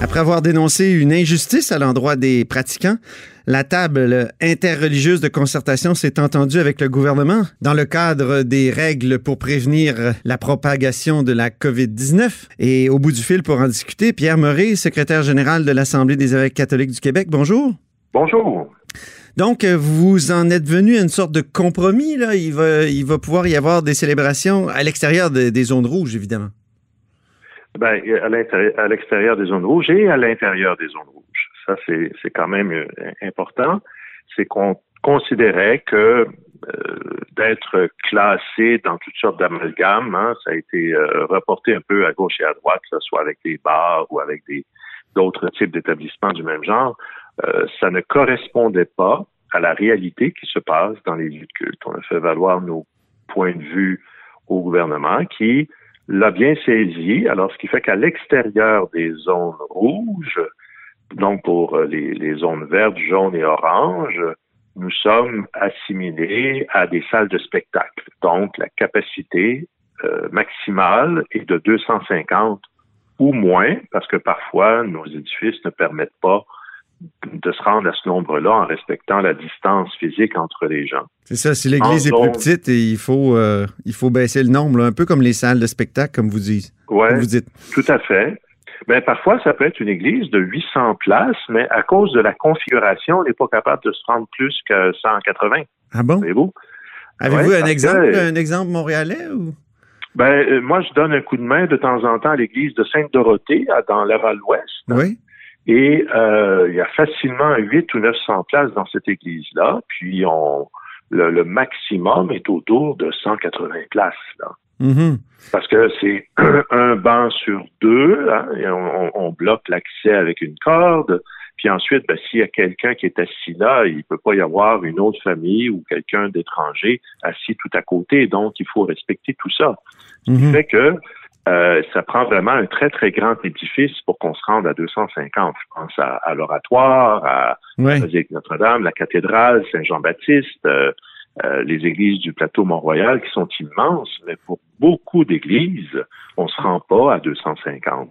Après avoir dénoncé une injustice à l'endroit des pratiquants, la table interreligieuse de concertation s'est entendue avec le gouvernement dans le cadre des règles pour prévenir la propagation de la COVID-19. Et au bout du fil pour en discuter, Pierre Murray, secrétaire général de l'Assemblée des évêques catholiques du Québec. Bonjour. Bonjour. Donc, vous en êtes venu à une sorte de compromis. Là. Il, va, il va pouvoir y avoir des célébrations à l'extérieur des zones rouges, évidemment. Ben, à l'extérieur des zones rouges et à l'intérieur des zones rouges. Ça, c'est quand même euh, important. C'est qu'on considérait que euh, d'être classé dans toutes sortes d'amalgames, hein, ça a été euh, reporté un peu à gauche et à droite, que ce soit avec des bars ou avec d'autres types d'établissements du même genre, ça ne correspondait pas à la réalité qui se passe dans les lieux de culte. On a fait valoir nos points de vue au gouvernement qui l'a bien saisi. Alors, ce qui fait qu'à l'extérieur des zones rouges, donc pour euh, les, zones vertes, jaunes et oranges, nous sommes assimilés à des salles de spectacle. Donc, la capacité euh, maximale est de 250 ou moins, parce que parfois, nos édifices ne permettent pas de se rendre à ce nombre-là en respectant la distance physique entre les gens. C'est ça, si l'église est plus petite, il faut, euh, il faut baisser le nombre, un peu comme les salles de spectacle, comme vous dites. Oui, tout à fait. Ben, parfois, ça peut être une église de 800 places, mais à cause de la configuration, on n'est pas capable de se rendre plus que 180. Ah bon? Avez-vous? Avez-vous un exemple, un exemple montréalais ou? Ben, euh, moi, je donne un coup de main de temps en temps à l'église de Sainte-Dorothée, dans Laval-Ouest. Oui. Et euh, il y a facilement 8 ou 900 places dans cette église-là. Puis on, le, maximum est autour de 180 places. Là. Mm-hmm. Parce que c'est un banc sur deux, et on, bloque l'accès avec une corde. Puis ensuite, ben, s'il y a quelqu'un qui est assis là, il peut pas y avoir une autre famille ou quelqu'un d'étranger assis tout à côté. Donc, il faut respecter tout ça. Ce qui mm-hmm. fait que euh, ça prend vraiment un très, très grand édifice pour qu'on se rende à 250. Je pense à, l'oratoire, à la Notre-Dame, la cathédrale, Saint-Jean-Baptiste, euh, euh, les églises du plateau Mont-Royal qui sont immenses, mais pour beaucoup d'églises, on se rend pas à 250.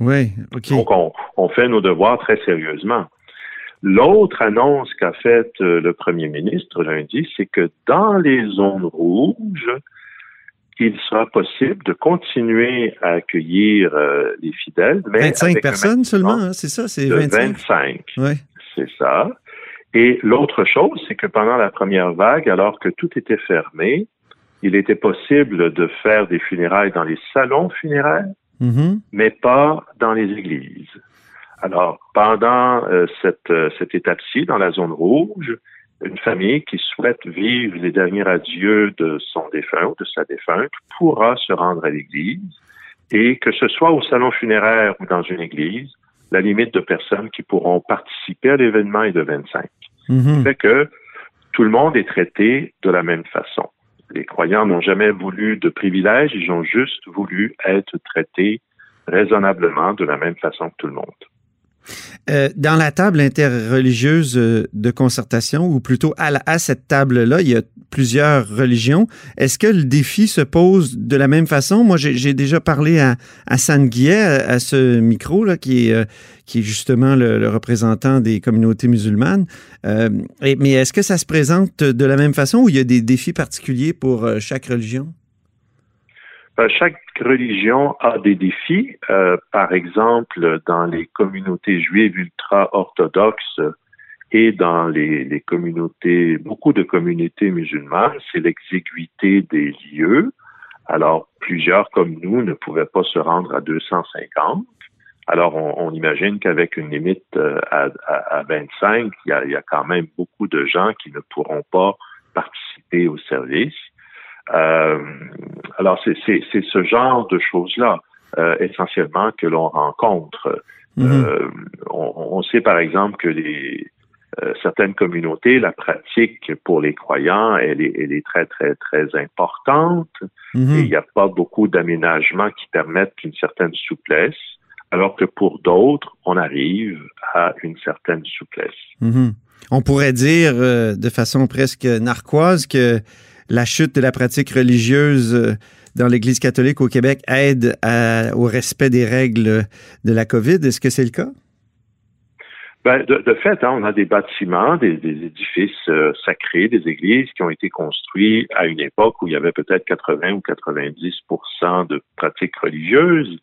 Oui, OK. Donc, on, on fait nos devoirs très sérieusement. L'autre annonce qu'a faite le premier ministre lundi, c'est que dans les zones rouges, il sera possible de continuer à accueillir euh, les fidèles. Mais 25 personnes seulement, hein, c'est ça? C'est 25. 25. C'est ça. Et l'autre chose, c'est que pendant la première vague, alors que tout était fermé, il était possible de faire des funérailles dans les salons funéraires, mm-hmm. mais pas dans les églises. Alors, pendant euh, cette, euh, cette étape-ci, dans la zone rouge, une famille qui souhaite vivre les derniers adieux de son défunt ou de sa défunte pourra se rendre à l'église et que ce soit au salon funéraire ou dans une église, la limite de personnes qui pourront participer à l'événement est de 25. Mm fait que tout le monde est traité de la même façon. Les croyants n'ont jamais voulu de privilèges, ils ont juste voulu être traités raisonnablement de la même façon que tout le monde. Euh, dans la table interreligieuse euh, de concertation, ou plutôt à, cette table-là, il y a plusieurs religions. Est-ce que le défi se pose de la même façon? Moi, j'ai déjà parlé à, à San Guillet, à, ce micro, là, qui, est, euh, qui est justement le, représentant des communautés musulmanes. mais est-ce que ça se présente de la même façon ou il y a des défis particuliers pour chaque religion? Euh, chaque religion a des défis. Euh, par exemple, dans les communautés juives ultra-orthodoxes et dans les, communautés, beaucoup de communautés musulmanes, c'est l'exiguïté des lieux. Alors, plusieurs comme nous ne pouvaient pas se rendre à 250. Alors, on, imagine qu'avec une limite euh, à, à, 25, il y, a, il y a quand même beaucoup de gens qui ne pourront pas participer au service. Euh, alors, c'est ce genre de choses-là, euh, essentiellement, que l'on rencontre. Mhm. Euh, on, sait, par exemple, que les, certaines communautés, la pratique pour les croyants, elle est, elle est très, très, très importante. Mhm. Et il n'y a pas beaucoup d'aménagements qui permettent une certaine souplesse. alors que pour d'autres, on arrive à une certaine souplesse. Mhm. On pourrait dire de façon presque narquoise que la chute de la pratique religieuse euh, dans l'Église catholique au Québec aide au respect des règles de la COVID. Est-ce que c'est le cas? Ben, de, fait, hein, on a des bâtiments, des, édifices euh, sacrés, des églises qui ont été construits à une époque où il y avait peut-être 80 ou 90% de pratiques religieuses.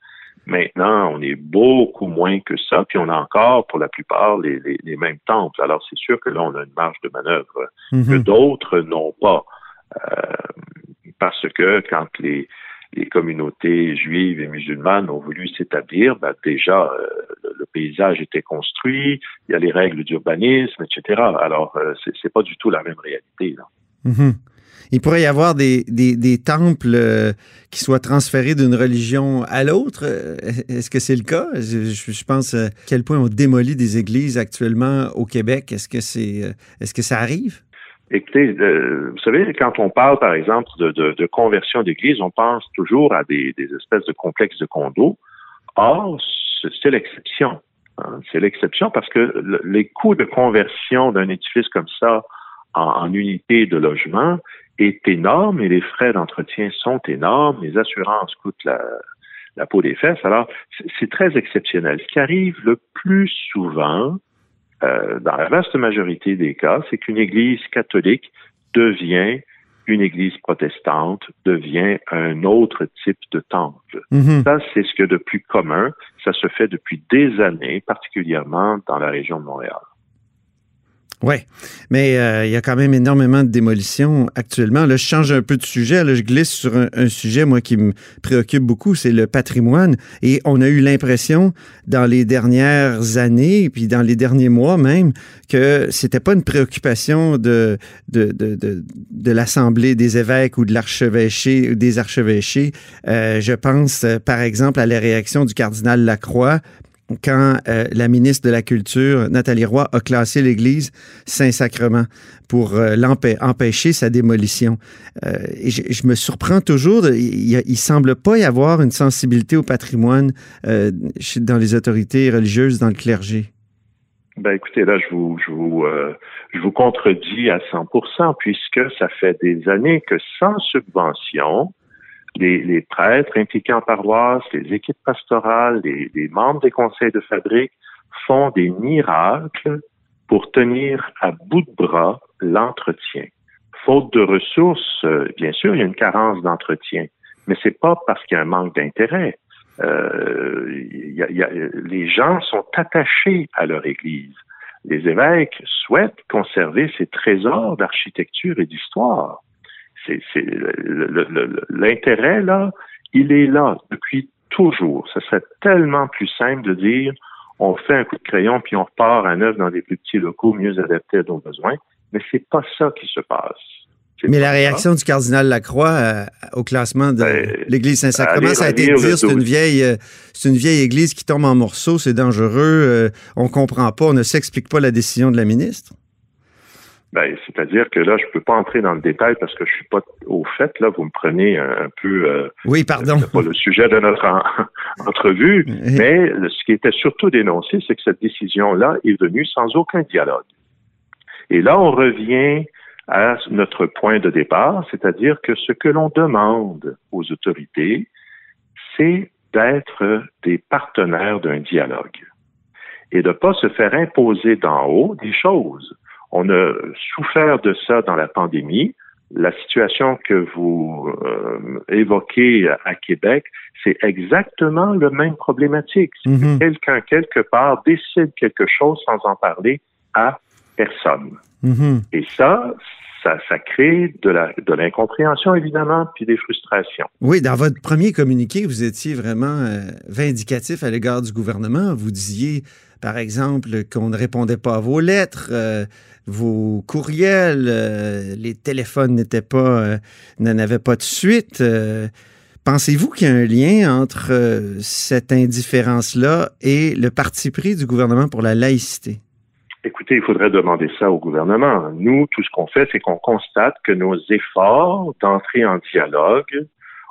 Maintenant, on est beaucoup moins que ça, puis on a encore, pour la plupart, les, mêmes temples. Alors, c'est sûr que là, on a une marge de manœuvre que mhm. d'autres n'ont pas. Euh, parce que quand les, communautés juives et musulmanes ont voulu s'établir, ben déjà euh, le, paysage était construit, il y a les règles d'urbanisme, etc. Alors euh, c'est pas du tout la même réalité. Mhm. Il pourrait y avoir des, temples euh, qui soient transférés d'une religion à l'autre. Est-ce que c'est le cas? Je, je, pense à quel point on démolit des églises actuellement au Québec. Est-ce que c'est est-ce que ça arrive? Écoutez, euh, vous savez, quand on parle, par exemple, de, de, de conversion d'église, on pense toujours à des, des, espèces de complexes de condos. Or, c'est l'exception. Hein. C'est l'exception parce que les coûts de conversion d'un édifice comme ça en, en, unité de logement est énorme et les frais d'entretien sont énormes. Les assurances coûtent la, la peau des fesses. Alors, c'est très exceptionnel. Ce qui arrive le plus souvent, euh, dans la vaste majorité des cas, c'est qu'une Église catholique devient une Église protestante, devient un autre type de temple. Mhm. Ça, c'est ce que de plus commun. Ça se fait depuis des années, particulièrement dans la région de Montréal. Oui, mais euh, il y a quand même énormément de démolitions actuellement. Là, je change un peu de sujet. Là, je glisse sur un, sujet, moi, qui me préoccupe beaucoup, c'est le patrimoine. Et on a eu l'impression, dans les dernières années, puis dans les derniers mois même, que c'était pas une préoccupation de, de, de, de, l'Assemblée des évêques ou de l'archevêché ou des archevêchés. Euh, je pense, euh, par exemple, à la réaction du cardinal Lacroix quand euh, la ministre de la Culture, Nathalie Roy, a classé l'Église Saint-Sacrement pour euh, empêcher sa démolition. Euh, je, me surprends toujours, il, il semble pas y avoir une sensibilité au patrimoine dans les autorités religieuses, dans le clergé. Ben écoutez, là, je vous contredis à 100%, puisque ça fait des années que sans subvention, les, prêtres impliqués en paroisse, les équipes pastorales, les, membres des conseils de fabrique font des miracles pour tenir à bout de bras l'entretien. Faute de ressources, euh, bien sûr, il y a une carence d'entretien, mais c'est pas parce qu'il y a un manque d'intérêt. Euh, les gens sont attachés à leur Église. Les évêques souhaitent conserver ces trésors d'architecture et d'histoire c'est l'intérêt là, il est là depuis toujours. Ce serait tellement plus simple de dire on fait un coup de crayon puis on repart à neuf dans des plus petits locaux mieux adaptés à nos besoins, mais c'est pas ça qui se passe. Mais la réaction du cardinal Lacroix euh, au classement de ben, l'Église Saint-Sacrement, ça a été de dire c'est une vieille, euh, c'est une vieille Église qui tombe en morceaux, c'est dangereux, euh, on comprend pas, on ne s'explique pas la décision de la ministre. Ben, c'est-à-dire que là, je peux pas entrer dans le détail parce que je suis pas au fait. Là, vous me prenez un, peu. Euh, oui, pardon. C'est pas le sujet de notre entrevue, mais ce qui était surtout dénoncé, c'est que cette décision-là est venue sans aucun dialogue. Et là, on revient à notre point de départ, c'est-à-dire que ce que l'on demande aux autorités, c'est d'être des partenaires d'un dialogue et de pas se faire imposer d'en haut des choses. On a souffert de ça dans la pandémie. La situation que vous euh, évoquez à Québec, c'est exactement le même problématique. Mhm. Quelqu'un quelque part décide quelque chose sans en parler à personne. Mhm. Et ça, ça, ça, crée de l'incompréhension, évidemment, puis des frustrations. Oui, dans votre premier communiqué, vous étiez vraiment euh, vindicatif à l'égard du gouvernement. Vous disiez, par exemple, qu'on ne répondait pas à vos lettres, euh, vos courriels, euh, les téléphones n'étaient pas, euh, n'avaient pas de suite. Pensez-vous qu'il y a un lien entre cette indifférence-là et le parti pris du gouvernement pour la laïcité? Écoutez, il faudrait demander ça au gouvernement. Nous, tout ce qu'on fait, c'est qu'on constate que nos efforts d'entrer en dialogue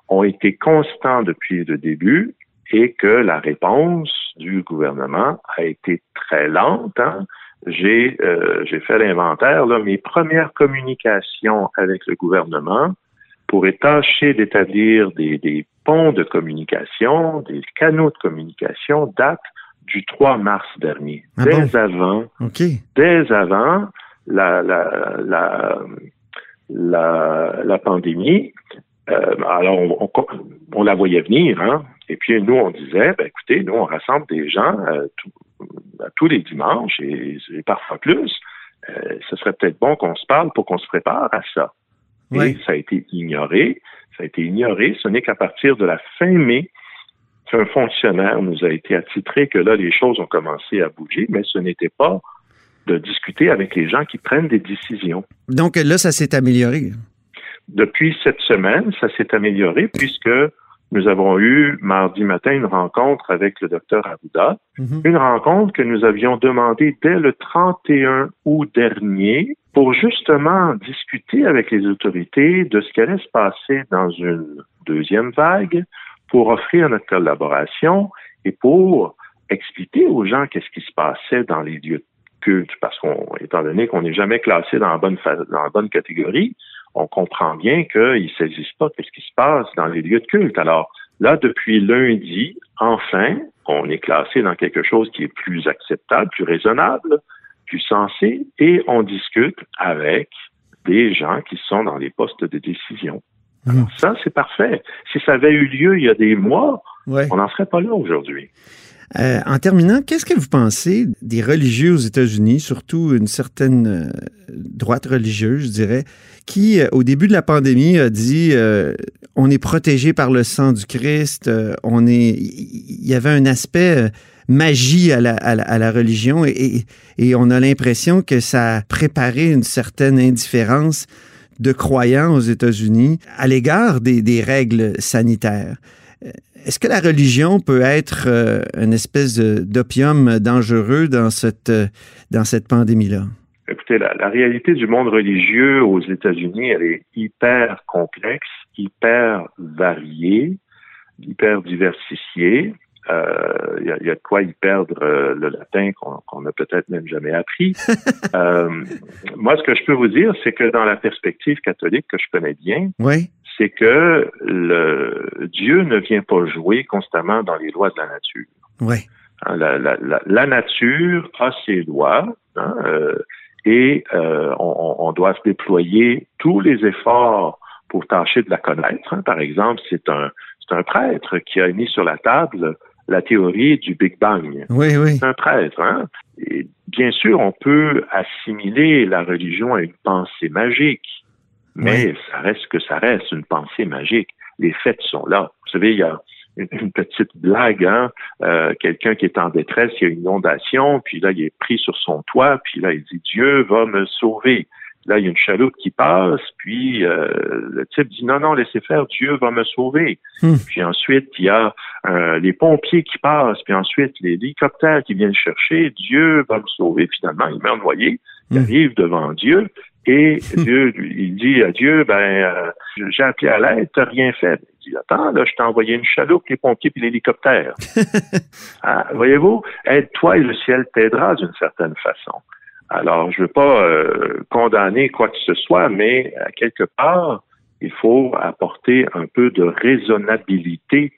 ont été constants depuis le début et que la réponse du gouvernement a été très lente. Hein. J'ai euh, j'ai fait l'inventaire. Mes premières communications avec le gouvernement pour tâcher d'établir des, des ponts de communication, des canaux de communication datent du 3 mars dernier. Ah dès bon? avant, dès avant la, la, la, la, la pandémie, euh, alors on, on, on la voyait venir, hein, et puis nous, on disait, ben, écoutez, nous, on rassemble des gens euh, tout, tous les dimanches et, et parfois plus. Euh, ce serait peut-être bon qu'on se parle pour qu'on se prépare à ça. Oui. Et ça a été ignoré. Ça a été ignoré. Ce n'est qu'à partir de la fin mai qu'un fonctionnaire nous a été attitré que là, les choses ont commencé à bouger, mais ce n'était pas de discuter avec les gens qui prennent des décisions. Donc là, ça s'est amélioré. Depuis cette semaine, ça s'est amélioré puisque nous avons eu mardi matin une rencontre avec le docteur Arruda, Mhm. une rencontre que nous avions demandée dès le 31 août dernier pour justement discuter avec les autorités de ce qui allait se passer dans une deuxième vague, pour offrir notre collaboration et pour expliquer aux gens qu'est-ce qui se passait dans les lieux de culte, parce qu'on, étant donné qu'on n'est jamais classé dans la bonne dans la bonne catégorie, on comprend bien qu'ils ne saisissent pas qu'est-ce qui se passe dans les lieux de culte. Alors là, depuis lundi, enfin, on est classé dans quelque chose qui est plus acceptable, plus raisonnable, plus sensé, et on discute avec des gens qui sont dans les postes de décision. Mhm. Ça, c'est parfait. Si ça avait eu lieu il y a des mois, Ouais. on n'en serait pas là aujourd'hui. Euh, en terminant, qu'est-ce que vous pensez des religieux aux États-Unis, surtout une certaine euh, droite religieuse, je dirais, qui, euh, au début de la pandémie, a dit on est protégé par le sang du Christ, on est. Il y avait un aspect magie à la, religion et, on a l'impression que ça a préparé une certaine indifférence de croyants aux États-Unis à l'égard des règles sanitaires. Est-ce que la religion peut être euh, une espèce d'opium dangereux dans cette, euh, dans cette pandémie-là? Écoutez, la, la réalité du monde religieux aux États-Unis, elle est hyper complexe, hyper variée, hyper diversifiée. Euh, Il y, a, il y a de quoi y perdre euh, le latin qu'on n'a peut-être même jamais appris. Euh, moi, ce que je peux vous dire, c'est que dans la perspective catholique que je connais bien, Oui. C'est que le Dieu ne vient pas jouer constamment dans les lois de la nature. Oui. Hein, la, la, la, la nature a ses lois hein, euh, et euh, on, on doit se déployer tous les efforts pour tâcher de la connaître. hein. Par exemple, c'est un, c'est un prêtre qui a mis sur la table la théorie du Big Bang. Oui, oui. C'est un prêtre. Hein? Et bien sûr, on peut assimiler la religion à une pensée magique, mais Oui. ça reste que ça reste une pensée magique. Les faits sont là. Vous savez, il y a une, une petite blague, hein? Euh, quelqu'un qui est en détresse, il y a une inondation, puis là, il est pris sur son toit, puis là, il dit Dieu va me sauver. Là, il y a une chaloupe qui passe, puis euh, le type dit non, non, laissez faire, Dieu va me sauver. Hmm. Puis ensuite, il y a euh, les pompiers qui passent, puis ensuite les hélicoptères qui viennent chercher, Dieu va me sauver. Finalement, il meurt noyé, il Hmm. arrive devant Dieu, et Dieu, il dit à Dieu, ben, euh, j'ai appelé à l'aide, t'as rien fait. Il dit, attends, là, je t'ai envoyé une chaloupe, les pompiers puis l'hélicoptère. Ah, Voyez-vous, aide-toi et le ciel t'aidera d'une certaine façon. Alors, je ne veux pas euh, condamner quoi que ce soit, mais à quelque part, il faut apporter un peu de raisonnabilité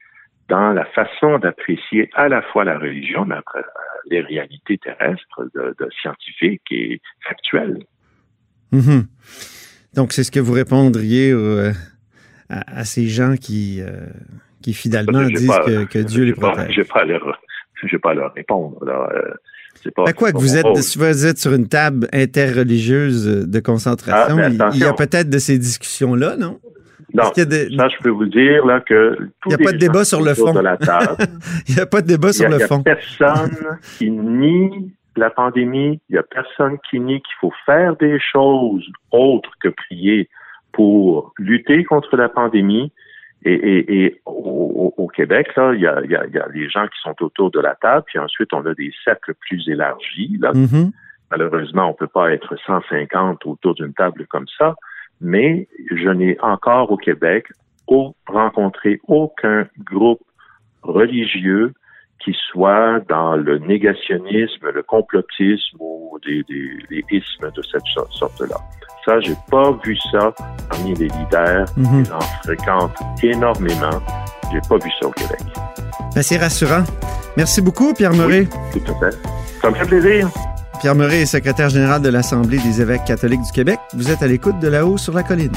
dans la façon d'apprécier à la fois la religion, mais après, euh, les réalités terrestres de, de scientifiques et factuelles. Mhm. Donc, c'est ce que vous répondriez euh, à, à ces gens qui, euh, qui finalement disent pas- que, que Dieu les protège? À leur, j'ai pas leur répondre. là. Euh, pas, quoi que vous êtes, si vous êtes sur une table interreligieuse de concentration, Ah, il- y a peut-être de ces discussions-là, non? Non, ça, je peux vous dire là, que Il y a pas de débat sur le fond. de la table, Il n'y a pas de débat sur le il y a fond. personne qui nie la pandémie. Il y a personne qui nie qu'il faut faire des choses autres que prier pour lutter contre la pandémie. Et, et, et au, Québec, là, il y a, il y, a, il y a les gens qui sont autour de la table, puis ensuite on a des cercles plus élargis. Là. Mhm. Malheureusement, on peut pas être 150 autour d'une table comme ça, mais je n'ai encore au Québec au- rencontré aucun groupe religieux qui soient dans le négationnisme, le complotisme ou des, des, ismes de cette sorte-là. Ça, j'ai pas vu ça parmi les leaders. Mm en fréquente énormément. J'ai pas vu ça au Québec. Ben, c'est rassurant. Merci beaucoup, Pierre Murray. tout à fait. Ça me fait plaisir. Pierre Murray est secrétaire général de l'Assemblée des évêques catholiques du Québec. Vous êtes à l'écoute de là-haut sur la colline.